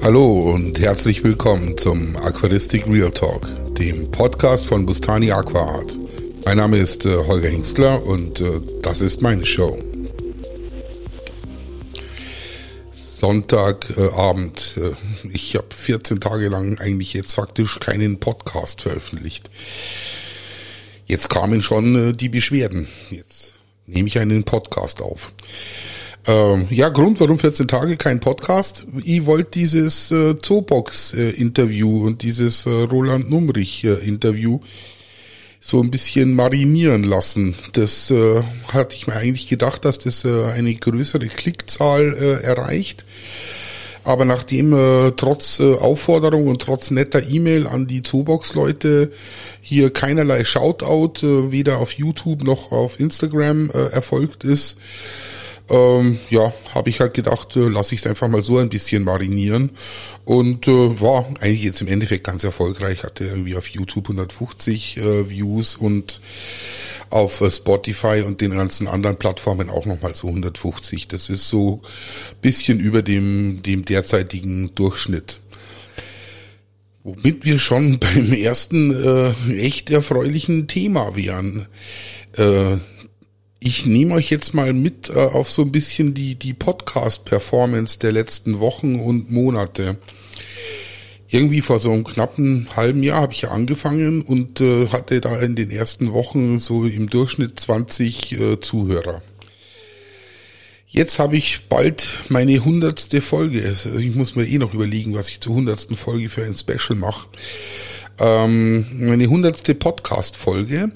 Hallo und herzlich willkommen zum Aquaristik Real Talk, dem Podcast von Bustani Aquaart. Mein Name ist äh, Holger Hengstler und äh, das ist meine Show. Sonntagabend. Äh, ich habe 14 Tage lang eigentlich jetzt faktisch keinen Podcast veröffentlicht. Jetzt kamen schon äh, die Beschwerden. Jetzt nehme ich einen Podcast auf. Ähm, ja, Grund, warum 14 Tage kein Podcast? Ich wollte dieses äh, Zoobox-Interview und dieses äh, Roland Numrich-Interview so ein bisschen marinieren lassen. Das äh, hatte ich mir eigentlich gedacht, dass das äh, eine größere Klickzahl äh, erreicht. Aber nachdem äh, trotz äh, Aufforderung und trotz netter E-Mail an die Zoobox-Leute hier keinerlei Shoutout äh, weder auf YouTube noch auf Instagram äh, erfolgt ist, ähm, ja, habe ich halt gedacht, äh, lasse ich es einfach mal so ein bisschen marinieren und äh, war eigentlich jetzt im Endeffekt ganz erfolgreich. Hatte irgendwie auf YouTube 150 äh, Views und auf äh, Spotify und den ganzen anderen Plattformen auch nochmal so 150. Das ist so bisschen über dem, dem derzeitigen Durchschnitt. Womit wir schon beim ersten äh, echt erfreulichen Thema wären. Äh, ich nehme euch jetzt mal mit äh, auf so ein bisschen die, die Podcast-Performance der letzten Wochen und Monate. Irgendwie vor so einem knappen halben Jahr habe ich ja angefangen und äh, hatte da in den ersten Wochen so im Durchschnitt 20 äh, Zuhörer. Jetzt habe ich bald meine hundertste Folge. Ich muss mir eh noch überlegen, was ich zur hundertsten Folge für ein Special mache. Ähm, meine hundertste Podcast-Folge.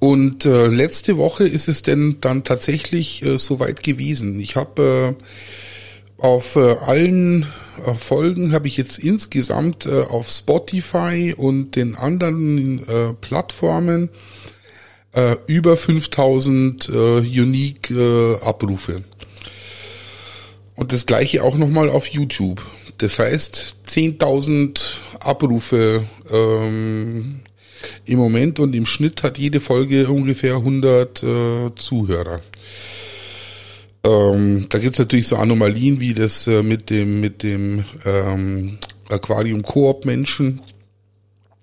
Und äh, letzte Woche ist es denn dann tatsächlich äh, soweit gewesen. Ich habe äh, auf äh, allen äh, Folgen habe ich jetzt insgesamt äh, auf Spotify und den anderen äh, Plattformen äh, über 5000 äh, Unique äh, Abrufe. Und das gleiche auch nochmal auf YouTube. Das heißt 10.000 Abrufe ähm, im Moment und im Schnitt hat jede Folge ungefähr 100 äh, Zuhörer. Ähm, da gibt's natürlich so Anomalien wie das äh, mit dem mit dem ähm, Aquarium Koop Menschen,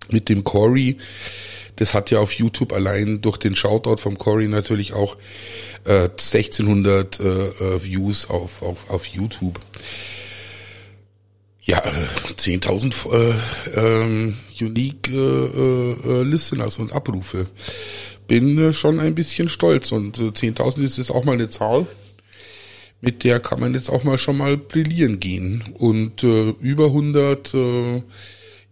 mit dem Cory. Das hat ja auf YouTube allein durch den Shoutout vom Cory natürlich auch äh, 1600 äh, äh, Views auf, auf, auf YouTube. Ja, äh, 10.000 äh, ähm, Unique äh, äh, Listeners und Abrufe. Bin äh, schon ein bisschen stolz und äh, 10.000 ist jetzt auch mal eine Zahl, mit der kann man jetzt auch mal schon mal brillieren gehen. Und äh, über 100 äh,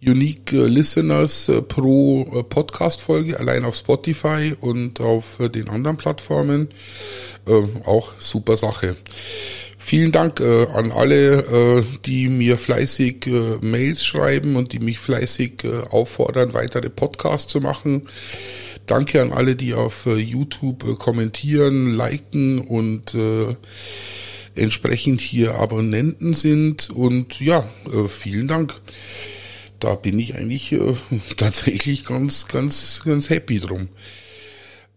Unique Listeners äh, pro äh, Podcast-Folge, allein auf Spotify und auf äh, den anderen Plattformen, äh, auch super Sache. Vielen Dank äh, an alle, äh, die mir fleißig äh, Mails schreiben und die mich fleißig äh, auffordern, weitere Podcasts zu machen. Danke an alle, die auf äh, YouTube äh, kommentieren, liken und entsprechend hier Abonnenten sind. Und ja, vielen Dank. Da bin ich eigentlich tatsächlich ganz, ganz, ganz happy drum.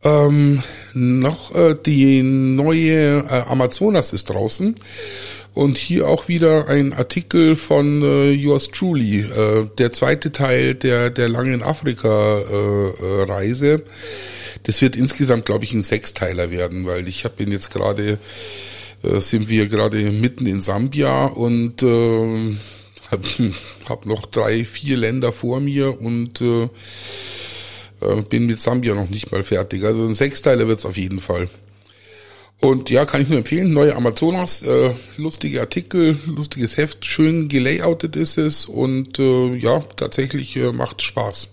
Ähm, noch äh, die neue äh, Amazonas ist draußen und hier auch wieder ein Artikel von äh, Yours Truly, äh, der zweite Teil der der langen Afrika-Reise. Äh, das wird insgesamt, glaube ich, ein Sechsteiler werden, weil ich habe ihn jetzt gerade äh, sind wir gerade mitten in Sambia und äh, habe hab noch drei, vier Länder vor mir und äh, äh, bin mit Sambia noch nicht mal fertig. Also ein Sechsteiler wird's auf jeden Fall. Und ja, kann ich nur empfehlen, neue Amazonas, äh, lustige Artikel, lustiges Heft, schön gelayoutet ist es und äh, ja, tatsächlich äh, macht Spaß.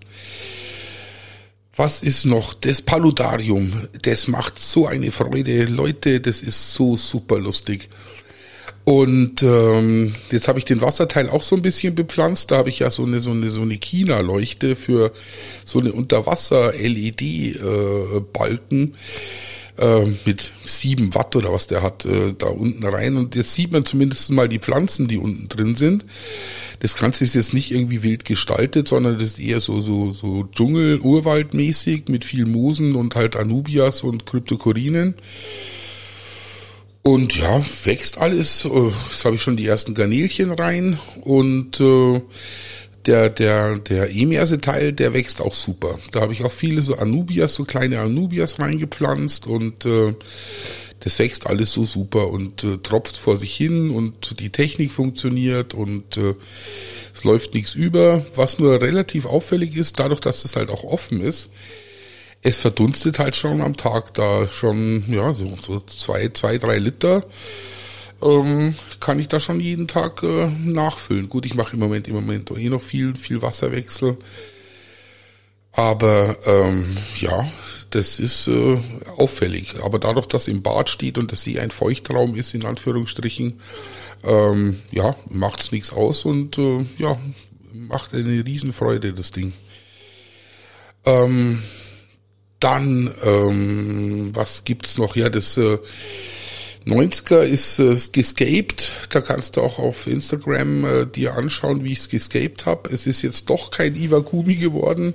Was ist noch? Das Paludarium, das macht so eine Freude. Leute, das ist so super lustig. Und ähm, jetzt habe ich den Wasserteil auch so ein bisschen bepflanzt. Da habe ich ja so eine so eine so eine China-Leuchte für so eine Unterwasser-LED-Balken äh, äh, mit sieben Watt oder was der hat äh, da unten rein. Und jetzt sieht man zumindest mal die Pflanzen, die unten drin sind. Das Ganze ist jetzt nicht irgendwie wild gestaltet, sondern das ist eher so so so Dschungel, Urwaldmäßig mit viel Moosen und halt Anubias und Kryptokorinen. Und ja, wächst alles. Äh, Jetzt habe ich schon die ersten Garnelchen rein und äh, der der der Emerse-Teil, der wächst auch super. Da habe ich auch viele so Anubias, so kleine Anubias reingepflanzt und äh, das wächst alles so super und äh, tropft vor sich hin und die Technik funktioniert und äh, es läuft nichts über. Was nur relativ auffällig ist, dadurch, dass es halt auch offen ist, es verdunstet halt schon am Tag da schon, ja, so, so zwei, zwei, drei Liter ähm, kann ich da schon jeden Tag äh, nachfüllen. Gut, ich mache im Moment im Moment eh noch viel, viel Wasserwechsel. Aber ähm, ja, das ist äh, auffällig. Aber dadurch, dass im Bad steht und das See ein Feuchtraum ist, in Anführungsstrichen, ähm, ja, macht's nichts aus und äh, ja, macht eine Riesenfreude, das Ding. Ähm, dann, ähm, was gibt's noch? Ja, das äh, 90er ist äh, gescaped. Da kannst du auch auf Instagram äh, dir anschauen, wie ich es gescaped habe. Es ist jetzt doch kein Iwakumi geworden,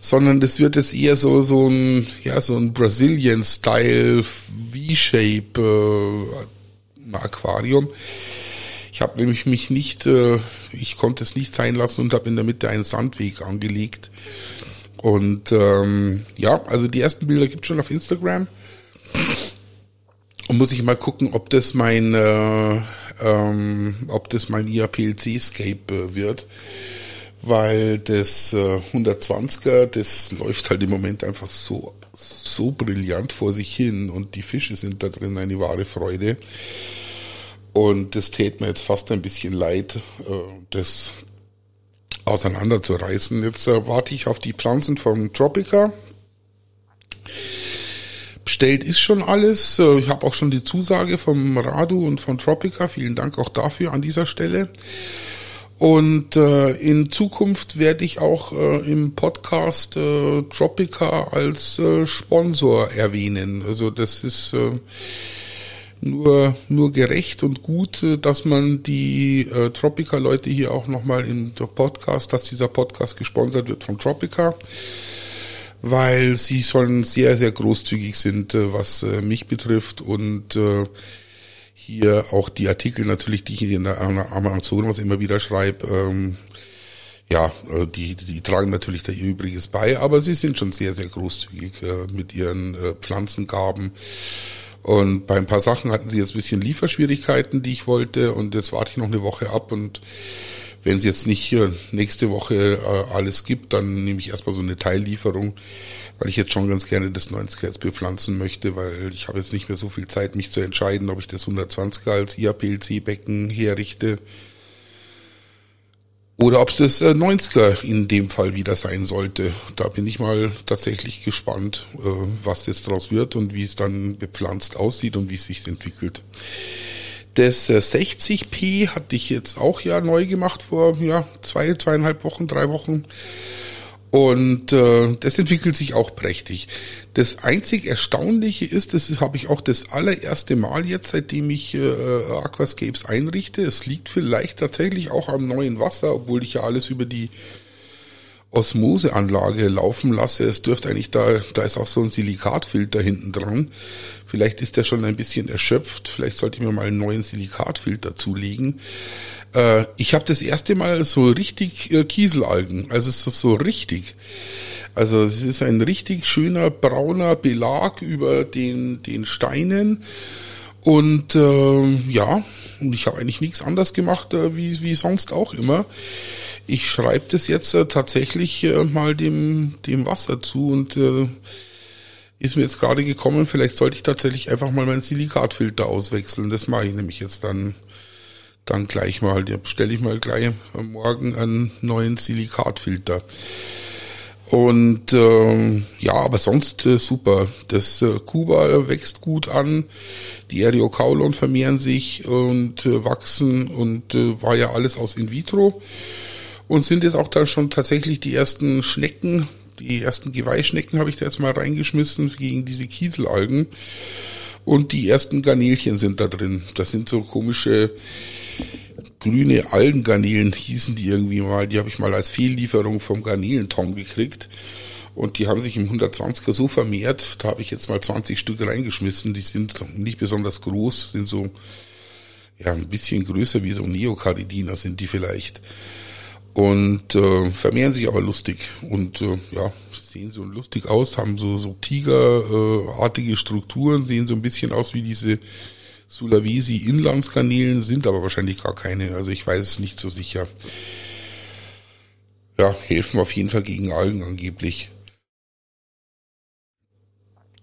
sondern das wird jetzt eher so so ein ja so ein Brazilian Style V-Shape äh, Aquarium. Ich habe nämlich mich nicht, äh, ich konnte es nicht sein lassen und habe in der Mitte einen Sandweg angelegt. Und ähm, ja, also die ersten Bilder gibt schon auf Instagram. Und muss ich mal gucken, ob das mein, äh, ähm, ob das mein IAPLC-Scape äh, wird. Weil das äh, 120er, das läuft halt im Moment einfach so, so brillant vor sich hin und die Fische sind da drin eine wahre Freude. Und das täte mir jetzt fast ein bisschen leid, äh, das auseinanderzureißen. Jetzt äh, warte ich auf die Pflanzen von Tropica bestellt ist schon alles. Äh, ich habe auch schon die Zusage vom Radu und von Tropica. Vielen Dank auch dafür an dieser Stelle. Und äh, in Zukunft werde ich auch äh, im Podcast äh, Tropica als äh, Sponsor erwähnen. Also das ist äh, nur nur gerecht und gut, äh, dass man die äh, Tropica-Leute hier auch nochmal in der Podcast, dass dieser Podcast gesponsert wird von Tropica weil sie schon sehr, sehr großzügig sind, äh, was äh, mich betrifft und äh, hier auch die Artikel natürlich, die ich in der Amazon was immer wieder schreibe, ähm, ja, die, die tragen natürlich da ihr Übriges bei, aber sie sind schon sehr, sehr großzügig äh, mit ihren äh, Pflanzengaben. Und bei ein paar Sachen hatten sie jetzt ein bisschen Lieferschwierigkeiten, die ich wollte, und jetzt warte ich noch eine Woche ab. Und wenn es jetzt nicht nächste Woche äh, alles gibt, dann nehme ich erstmal so eine Teillieferung, weil ich jetzt schon ganz gerne das 90er jetzt bepflanzen möchte, weil ich habe jetzt nicht mehr so viel Zeit, mich zu entscheiden, ob ich das 120er als IAPLC-Becken herrichte oder ob es das 90er äh, in dem Fall wieder sein sollte. Da bin ich mal tatsächlich gespannt, äh, was jetzt daraus wird und wie es dann bepflanzt aussieht und wie es sich entwickelt. Das 60p äh, hatte ich jetzt auch ja neu gemacht vor ja, zwei, zweieinhalb Wochen, drei Wochen. Und äh, das entwickelt sich auch prächtig. Das einzig Erstaunliche ist, das habe ich auch das allererste Mal jetzt, seitdem ich äh, Aquascapes einrichte. Es liegt vielleicht tatsächlich auch am neuen Wasser, obwohl ich ja alles über die Osmoseanlage laufen lasse. Es dürfte eigentlich da, da ist auch so ein Silikatfilter hinten dran. Vielleicht ist der schon ein bisschen erschöpft. Vielleicht sollte ich mir mal einen neuen Silikatfilter zulegen. Äh, ich habe das erste Mal so richtig äh, Kieselalgen. Also ist so richtig. Also es ist ein richtig schöner brauner Belag über den, den Steinen. Und äh, ja, und ich habe eigentlich nichts anders gemacht, äh, wie, wie sonst auch immer ich schreibe das jetzt äh, tatsächlich äh, mal dem, dem Wasser zu und äh, ist mir jetzt gerade gekommen, vielleicht sollte ich tatsächlich einfach mal meinen Silikatfilter auswechseln. Das mache ich nämlich jetzt dann, dann gleich mal. Da stelle ich mal gleich morgen einen neuen Silikatfilter. Und äh, ja, aber sonst äh, super. Das äh, Kuba wächst gut an, die Eriocaulon vermehren sich und äh, wachsen und äh, war ja alles aus in vitro und sind jetzt auch da schon tatsächlich die ersten Schnecken, die ersten Geweihschnecken habe ich da jetzt mal reingeschmissen gegen diese Kieselalgen. Und die ersten Garnelchen sind da drin. Das sind so komische grüne Algengarnelen hießen die irgendwie mal. Die habe ich mal als Fehllieferung vom Garnelentom gekriegt. Und die haben sich im 120er so vermehrt, da habe ich jetzt mal 20 Stück reingeschmissen. Die sind nicht besonders groß, sind so ja ein bisschen größer wie so Neocaridina sind die vielleicht. Und äh, vermehren sich aber lustig und äh, ja, sehen so lustig aus, haben so, so Tigerartige äh, Strukturen, sehen so ein bisschen aus wie diese Sulawesi Inlandskanälen, sind aber wahrscheinlich gar keine, also ich weiß es nicht so sicher. Ja, helfen auf jeden Fall gegen Algen angeblich.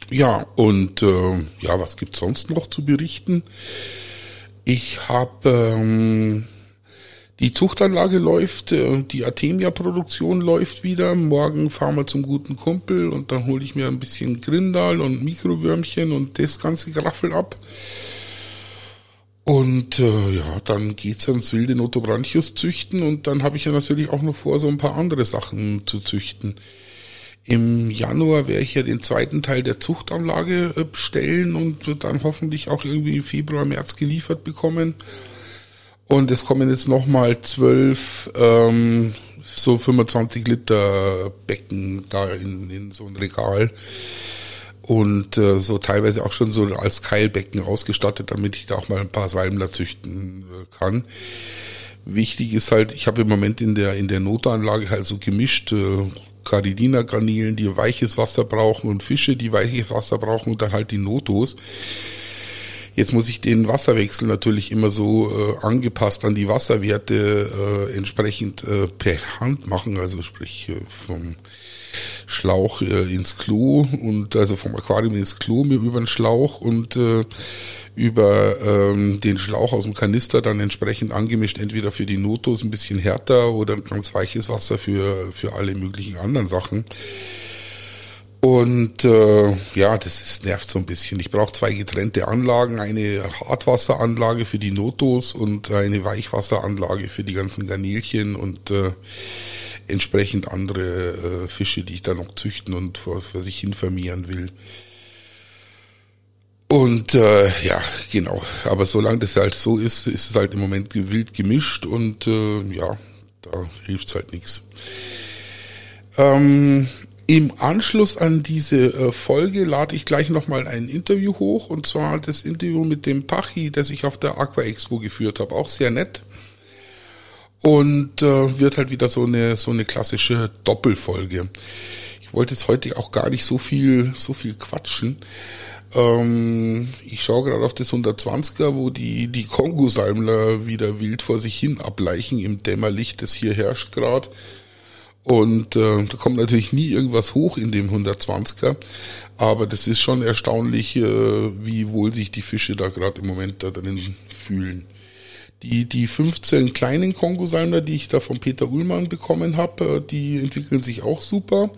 Ja, und äh, ja, was gibt's sonst noch zu berichten? Ich habe ähm, die Zuchtanlage läuft, äh, die Artemia-Produktion läuft wieder. Morgen fahren wir zum guten Kumpel und dann hole ich mir ein bisschen Grindal und Mikrowürmchen und das ganze Graffel ab. Und äh, ja, dann geht's ans wilde Notobranchius züchten und dann habe ich ja natürlich auch noch vor, so ein paar andere Sachen zu züchten. Im Januar werde ich ja den zweiten Teil der Zuchtanlage äh, bestellen und dann hoffentlich auch irgendwie im Februar, März geliefert bekommen. Und es kommen jetzt nochmal zwölf, ähm, so 25 Liter Becken da in, in so ein Regal. Und äh, so teilweise auch schon so als Keilbecken ausgestattet, damit ich da auch mal ein paar Salmler züchten äh, kann. Wichtig ist halt, ich habe im Moment in der in der Notanlage halt so gemischt äh, Caridina-Garnelen, die weiches Wasser brauchen und Fische, die weiches Wasser brauchen und dann halt die Notos. Jetzt muss ich den Wasserwechsel natürlich immer so äh, angepasst an die Wasserwerte äh, entsprechend äh, per Hand machen, also sprich äh, vom Schlauch äh, ins Klo und also vom Aquarium ins Klo über den Schlauch und äh, über ähm, den Schlauch aus dem Kanister dann entsprechend angemischt, entweder für die Notos ein bisschen härter oder ganz weiches Wasser für, für alle möglichen anderen Sachen. Und äh, ja, das ist, nervt so ein bisschen. Ich brauche zwei getrennte Anlagen, eine Hartwasseranlage für die Notos und eine Weichwasseranlage für die ganzen Garnelchen und äh, entsprechend andere äh, Fische, die ich da noch züchten und vor, vor sich hin vermehren will. Und äh, ja, genau. Aber solange das halt so ist, ist es halt im Moment wild gemischt und äh, ja, da hilft's halt nichts. Ähm, Im Anschluss an diese äh, Folge lade ich gleich nochmal ein Interview hoch und zwar das Interview mit dem Pachi, das ich auf der Aqua Expo geführt habe. Auch sehr nett. Und äh, wird halt wieder so eine so eine klassische Doppelfolge. Ich wollte jetzt heute auch gar nicht so viel so viel quatschen. Ähm, ich schaue gerade auf das 120er, wo die, die Kongo-Salmler wieder wild vor sich hin ableichen im Dämmerlicht, das hier herrscht gerade. Und äh, da kommt natürlich nie irgendwas hoch in dem 120er, aber das ist schon erstaunlich, äh, wie wohl sich die Fische da gerade im Moment da drin fühlen. Die, die 15 kleinen Kongosalmler, die ich da von Peter Ullmann bekommen habe, äh, die entwickeln sich auch super.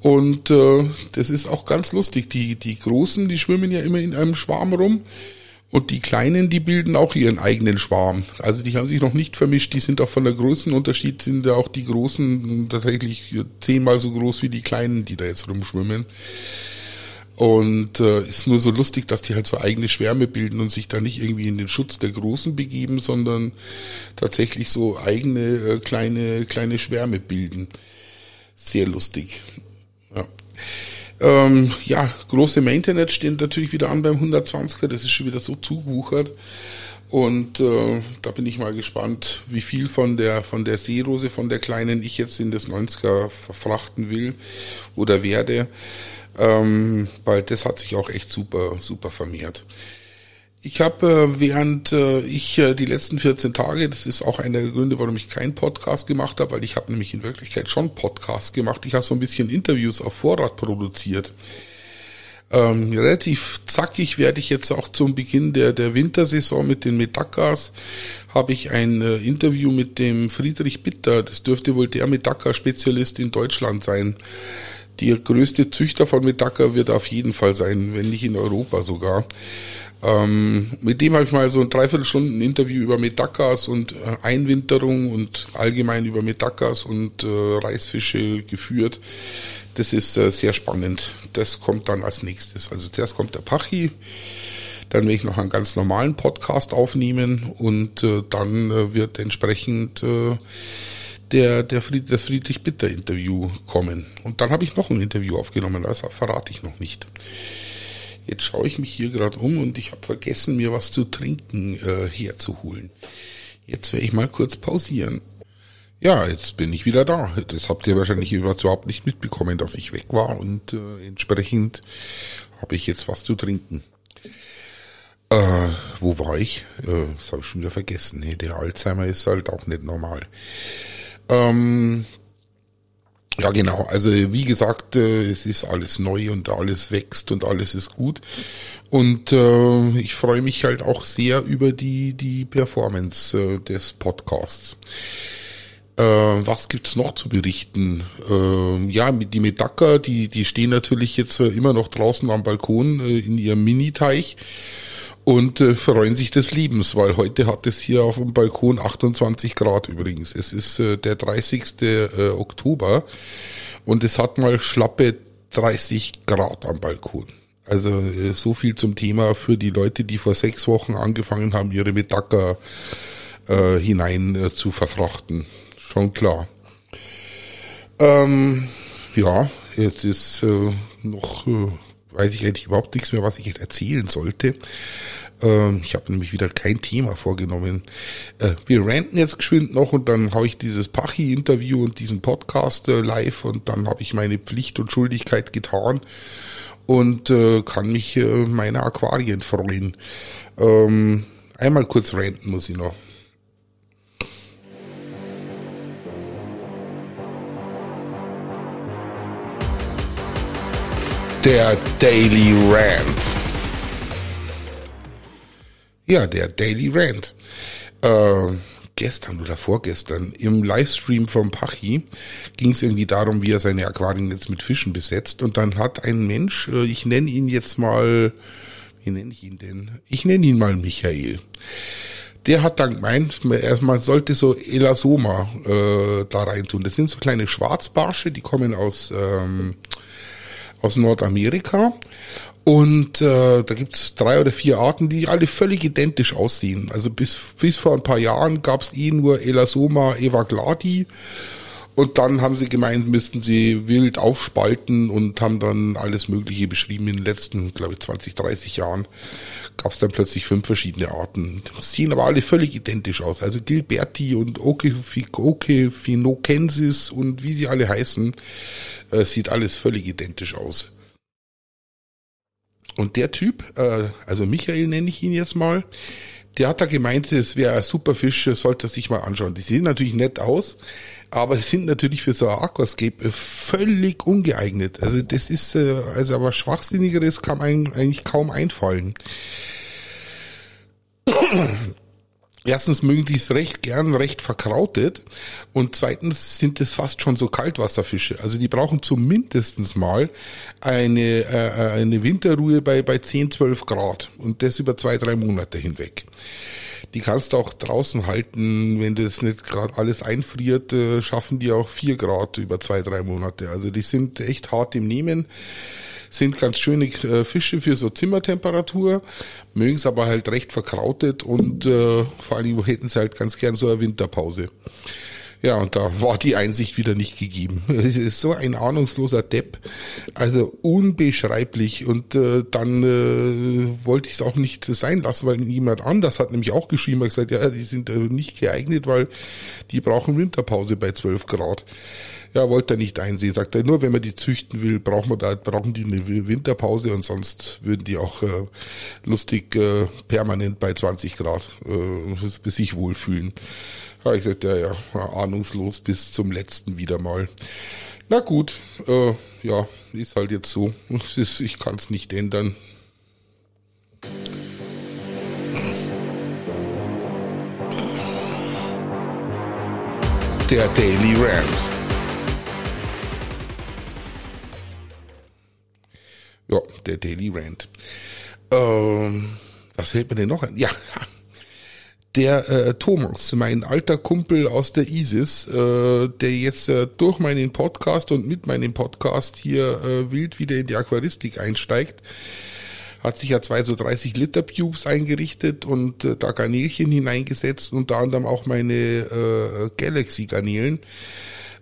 Und äh, das ist auch ganz lustig. Die, die Großen, die schwimmen ja immer in einem Schwarm rum. Und die Kleinen, die bilden auch ihren eigenen Schwarm. Also die haben sich noch nicht vermischt. Die sind auch von der Größenunterschied, sind ja auch die Großen tatsächlich zehnmal so groß wie die Kleinen, die da jetzt rumschwimmen. Und äh, ist nur so lustig, dass die halt so eigene Schwärme bilden und sich da nicht irgendwie in den Schutz der Großen begeben, sondern tatsächlich so eigene äh, kleine kleine Schwärme bilden. Sehr lustig. Ja. Ähm, ja, große Maintenance stehen natürlich wieder an beim 120er. Das ist schon wieder so zugewuchert. Und äh, da bin ich mal gespannt, wie viel von der von der Seerose, von der kleinen ich jetzt in das 90er verfrachten will oder werde. Ähm, weil das hat sich auch echt super, super vermehrt. Ich habe, äh, während äh, ich äh, die letzten 14 Tage, das ist auch einer der Gründe, warum ich keinen Podcast gemacht habe, weil ich habe nämlich in Wirklichkeit schon Podcast gemacht. Ich habe so ein bisschen Interviews auf Vorrat produziert. Ähm, relativ zackig werde ich jetzt auch zum Beginn der, der Wintersaison mit den Metakas habe ich ein äh, Interview mit dem Friedrich Bitter. Das dürfte wohl der Metaka-Spezialist in Deutschland sein. Der größte Züchter von Metaka wird auf jeden Fall sein, wenn nicht in Europa sogar. Ähm, mit dem habe ich mal so ein Dreiviertelstunden Interview über Metakas und äh, Einwinterung und allgemein über Metakas und äh, Reisfische geführt. Das ist äh, sehr spannend. Das kommt dann als nächstes. Also zuerst kommt der Pachi, dann werde ich noch einen ganz normalen Podcast aufnehmen und äh, dann äh, wird entsprechend äh, der, der Fried, das Friedrich Bitter Interview kommen. Und dann habe ich noch ein Interview aufgenommen, das verrate ich noch nicht. Jetzt schaue ich mich hier gerade um und ich habe vergessen, mir was zu trinken äh, herzuholen. Jetzt werde ich mal kurz pausieren. Ja, jetzt bin ich wieder da. Das habt ihr wahrscheinlich überhaupt nicht mitbekommen, dass ich weg war und äh, entsprechend habe ich jetzt was zu trinken. Äh, wo war ich? Äh, das habe ich schon wieder vergessen. Nee, der Alzheimer ist halt auch nicht normal. Ähm, ja, genau. Also wie gesagt, äh, es ist alles neu und alles wächst und alles ist gut. Und äh, ich freue mich halt auch sehr über die die Performance äh, des Podcasts. Äh, was gibt's noch zu berichten? Äh, ja, die Medaka, die die stehen natürlich jetzt äh, immer noch draußen am Balkon äh, in ihrem Mini-Teich und äh, freuen sich des Lebens, weil heute hat es hier auf dem Balkon 28 Grad übrigens. Es ist äh, der 30. Äh, Oktober und es hat mal schlappe 30 Grad am Balkon. Also äh, so viel zum Thema für die Leute, die vor sechs Wochen angefangen haben, ihre Metacker äh, hinein äh, zu verfrachten. Schon klar. Ähm, ja, jetzt ist äh, noch äh, weiß ich eigentlich überhaupt nichts mehr, was ich jetzt erzählen sollte. Ähm, ich habe nämlich wieder kein Thema vorgenommen. Äh, wir ranten jetzt geschwind noch und dann haue ich dieses Pachi-Interview und diesen Podcast äh, live und dann habe ich meine Pflicht und Schuldigkeit getan und äh, kann mich meiner Aquarien freuen. Ähm, einmal kurz ranten muss ich noch. Der Daily Rant. Ja, der Daily Rant. Äh, gestern oder vorgestern im Livestream vom Pachi ging es irgendwie darum, wie er seine Aquarien jetzt mit Fischen besetzt. Und dann hat ein Mensch, äh, ich nenne ihn jetzt mal, wie nenne ich ihn denn? Ich nenne ihn mal Michael. Der hat dann gemeint, man sollte so Elasoma äh, da rein tun. Das sind so kleine Schwarzbarsche, die kommen aus ähm, aus Nordamerika. Und äh, da gibt's drei oder vier Arten, die alle völlig identisch aussehen. Also bis, bis vor ein paar Jahren gab's eh nur Elasoma evaglati. Und dann haben sie gemeint, müssten sie wild aufspalten und haben dann alles Mögliche beschrieben. In den letzten, glaube ich, 20, 30 Jahren gab es dann plötzlich fünf verschiedene Arten. Sehen aber alle völlig identisch aus. Also Gilberti und Okefinokensis und wie sie alle heißen, äh, sieht alles völlig identisch aus. Und der Typ, äh, also Michael nenne ich ihn jetzt mal, der hat da gemeint, es wäre ein super Fisch, sollte sich mal anschauen. Die sehen natürlich nett aus, aber sind natürlich für so ein Aquascape völlig ungeeignet. Also das ist, äh, also aber schwachsinnigeres kann einem eigentlich kaum einfallen. Erstens mögen die es recht gern, recht verkrautet. Und zweitens sind es fast schon so Kaltwasserfische. Also die brauchen zumindestens mal eine, äh, eine Winterruhe bei, bei 10, 12 Grad. Und das über zwei, drei Monate hinweg. Die kannst du auch draußen halten, wenn das nicht gerade alles einfriert, äh, schaffen die auch vier Grad über zwei, drei Monate. Also die sind echt hart im Nehmen sind ganz schöne äh, Fische für so Zimmertemperatur, mögen es aber halt recht verkrautet und äh, vor allen Dingen hätten sie halt ganz gern so eine Winterpause. Ja, und da war die Einsicht wieder nicht gegeben. Es ist so ein ahnungsloser Depp, also unbeschreiblich. Und äh, dann äh, wollte ich es auch nicht sein lassen, weil jemand anders hat nämlich auch geschrieben, hat gesagt, ja, die sind äh, nicht geeignet, weil die brauchen Winterpause bei 12 Grad. Ja, wollte er nicht einsehen. Sagt er, nur wenn man die züchten will, brauchen wir da, brauchen die eine Winterpause und sonst würden die auch äh, lustig äh, permanent bei 20 Grad äh, sich wohlfühlen. Ja, ich sagte, ja, ja, ahnungslos bis zum letzten wieder mal. Na gut, äh, ja, ist halt jetzt so. Ich kann es nicht ändern. Der Daily Rant. Ja, der Daily Rant. Ähm, was fällt mir denn noch ein? Ja, der äh, Thomas, mein alter Kumpel aus der ISIS, äh, der jetzt äh, durch meinen Podcast und mit meinem Podcast hier äh, wild wieder in die Aquaristik einsteigt, hat sich ja zwei so 30 Liter Pubes eingerichtet und äh, da Garnelchen hineingesetzt, unter anderem auch meine äh, Galaxy Garnelen.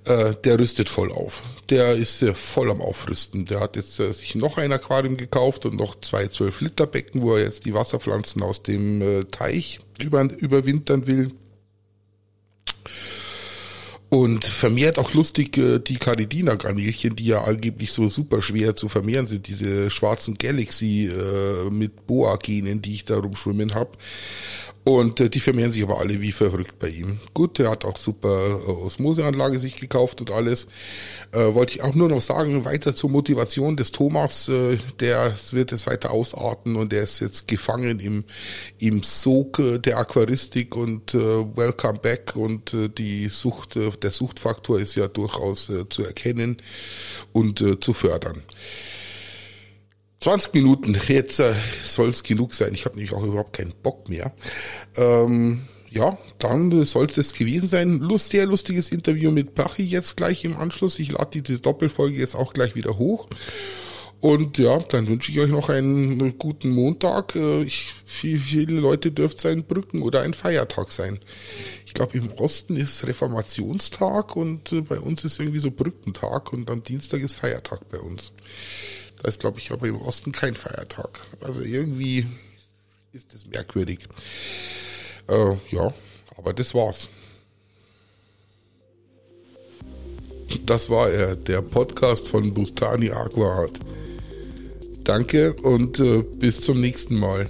Äh, der rüstet voll auf. Der ist äh, voll am Aufrüsten. Der hat jetzt äh, sich noch ein Aquarium gekauft und noch zwei 12 Liter Becken, wo er jetzt die Wasserpflanzen aus dem äh, Teich über, überwintern will. Und vermehrt auch lustig äh, die Caridina-Garnelchen, die ja angeblich so super schwer zu vermehren sind, diese schwarzen Galaxy äh, mit Boa-Genen, die ich da rumschwimmen habe. Und äh, die vermehren sich aber alle wie verrückt bei ihm. Gut, er hat auch super äh, Osmoseanlage sich gekauft und alles. Äh, wollte ich auch nur noch sagen, weiter zur Motivation des Thomas, äh, der wird es weiter ausarten und er ist jetzt gefangen im, im Sog äh, der Aquaristik und äh, Welcome Back und äh, die Sucht, äh, der Suchtfaktor ist ja durchaus äh, zu erkennen und äh, zu fördern. 20 Minuten, jetzt äh, soll es genug sein. Ich habe nämlich auch überhaupt keinen Bock mehr. Ähm, ja, dann soll es gewesen sein. Lust, sehr lustiges Interview mit Pachi jetzt gleich im Anschluss. Ich lade die Doppelfolge jetzt auch gleich wieder hoch. Und ja, dann wünsche ich euch noch einen guten Montag. Äh, ich, viele Leute dürft sein Brücken oder ein Feiertag sein. Ich glaube, im Osten ist Reformationstag und äh, bei uns ist irgendwie so Brückentag und am Dienstag ist Feiertag bei uns. Da ist, glaube ich, aber im Osten kein Feiertag. Also irgendwie ist es merkwürdig. Äh, ja, aber das war's. Das war er, der Podcast von Bustani Aquaart. Danke und äh, bis zum nächsten Mal.